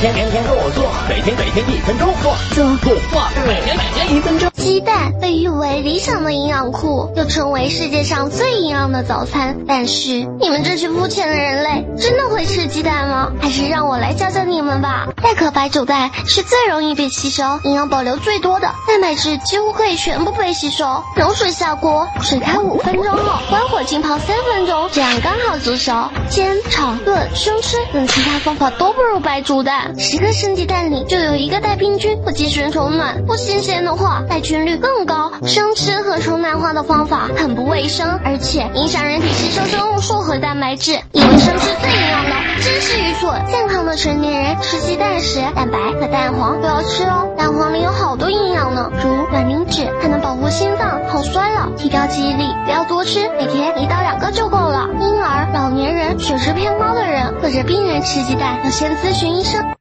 天天天天跟我做，每天每天一分钟做做做做，每天每天一分钟。鸡蛋被誉为理想的营养库，又称为世界上最营养的早餐。但是你们这群肤浅的人类，真的会吃鸡蛋吗？还是让我来教教你们吧。代壳白煮蛋是最容易被吸收、营养保留最多的，蛋白质几乎可以全部被吸收。冷水下锅，水开五分钟后，关火浸泡三分钟，这样刚好足熟。煎、炒、炖、生吃等其他方法都不如白煮蛋。十个生鸡蛋里就有一个带病菌或寄生虫卵，不新鲜的话带菌率更高。生吃和虫卵化的方法很不卫生，而且影响人体吸收生物素和蛋白质。以为生吃最营养的，真是愚蠢。健康的成年人吃鸡蛋时，蛋白和蛋黄都要吃哦。蛋黄里有好多营养呢，如卵磷脂，还能保护心脏、抗衰老、提高记忆力。不要多吃，每天一到两个就够了。婴儿、老年人、血脂偏高的或者病人吃鸡蛋，要先咨询医生。